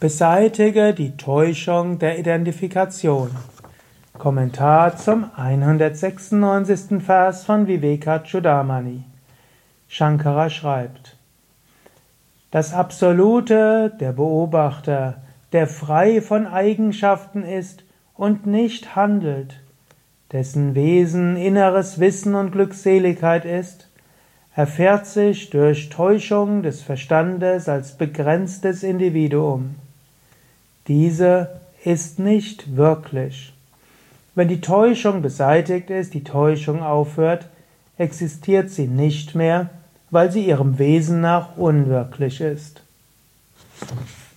Beseitige die Täuschung der Identifikation. Kommentar zum 196. Vers von Vivekachudamani. Shankara schreibt, das Absolute, der Beobachter, der frei von Eigenschaften ist und nicht handelt, dessen Wesen inneres Wissen und Glückseligkeit ist, erfährt sich durch Täuschung des Verstandes als begrenztes Individuum. Diese ist nicht wirklich. Wenn die Täuschung beseitigt ist, die Täuschung aufhört, existiert sie nicht mehr, weil sie ihrem Wesen nach unwirklich ist.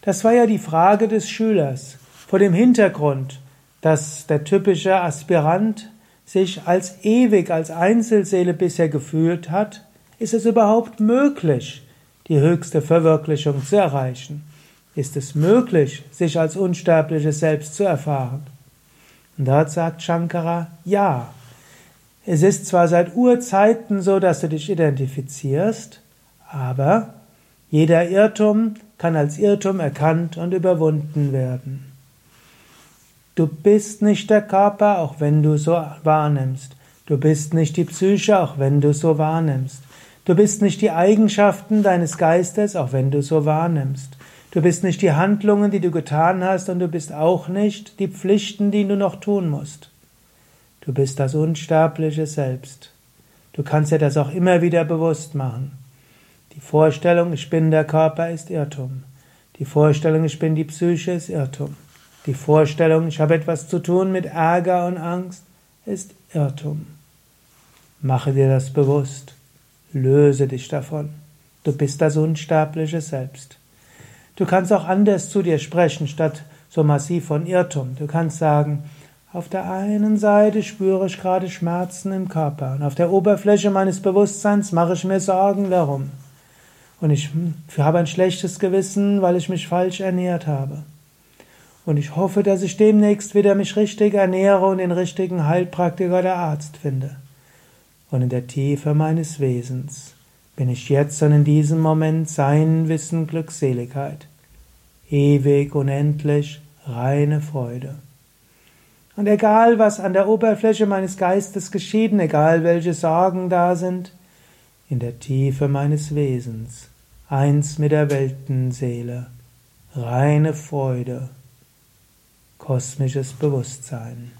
Das war ja die Frage des Schülers vor dem Hintergrund, dass der typische Aspirant sich als ewig, als Einzelseele bisher gefühlt hat, ist es überhaupt möglich, die höchste Verwirklichung zu erreichen? Ist es möglich, sich als unsterbliches Selbst zu erfahren? Und dort sagt Shankara, ja. Es ist zwar seit Urzeiten so, dass du dich identifizierst, aber jeder Irrtum kann als Irrtum erkannt und überwunden werden. Du bist nicht der Körper, auch wenn du so wahrnimmst. Du bist nicht die Psyche, auch wenn du so wahrnimmst. Du bist nicht die Eigenschaften deines Geistes, auch wenn du so wahrnimmst. Du bist nicht die Handlungen, die du getan hast, und du bist auch nicht die Pflichten, die du noch tun musst. Du bist das unsterbliche Selbst. Du kannst dir das auch immer wieder bewusst machen. Die Vorstellung, ich bin der Körper, ist Irrtum. Die Vorstellung, ich bin die Psyche, ist Irrtum. Die Vorstellung, ich habe etwas zu tun mit Ärger und Angst, ist Irrtum. Mache dir das bewusst. Löse dich davon. Du bist das unsterbliche Selbst. Du kannst auch anders zu dir sprechen, statt so massiv von Irrtum. Du kannst sagen, auf der einen Seite spüre ich gerade Schmerzen im Körper und auf der Oberfläche meines Bewusstseins mache ich mir Sorgen darum. Und ich habe ein schlechtes Gewissen, weil ich mich falsch ernährt habe. Und ich hoffe, dass ich demnächst wieder mich richtig ernähre und den richtigen Heilpraktiker der Arzt finde. Und in der Tiefe meines Wesens bin ich jetzt und in diesem Moment sein Wissen Glückseligkeit. Ewig, unendlich, reine Freude. Und egal, was an der Oberfläche meines Geistes geschieht, egal welche Sorgen da sind, in der Tiefe meines Wesens, eins mit der Weltenseele, reine Freude, kosmisches Bewusstsein.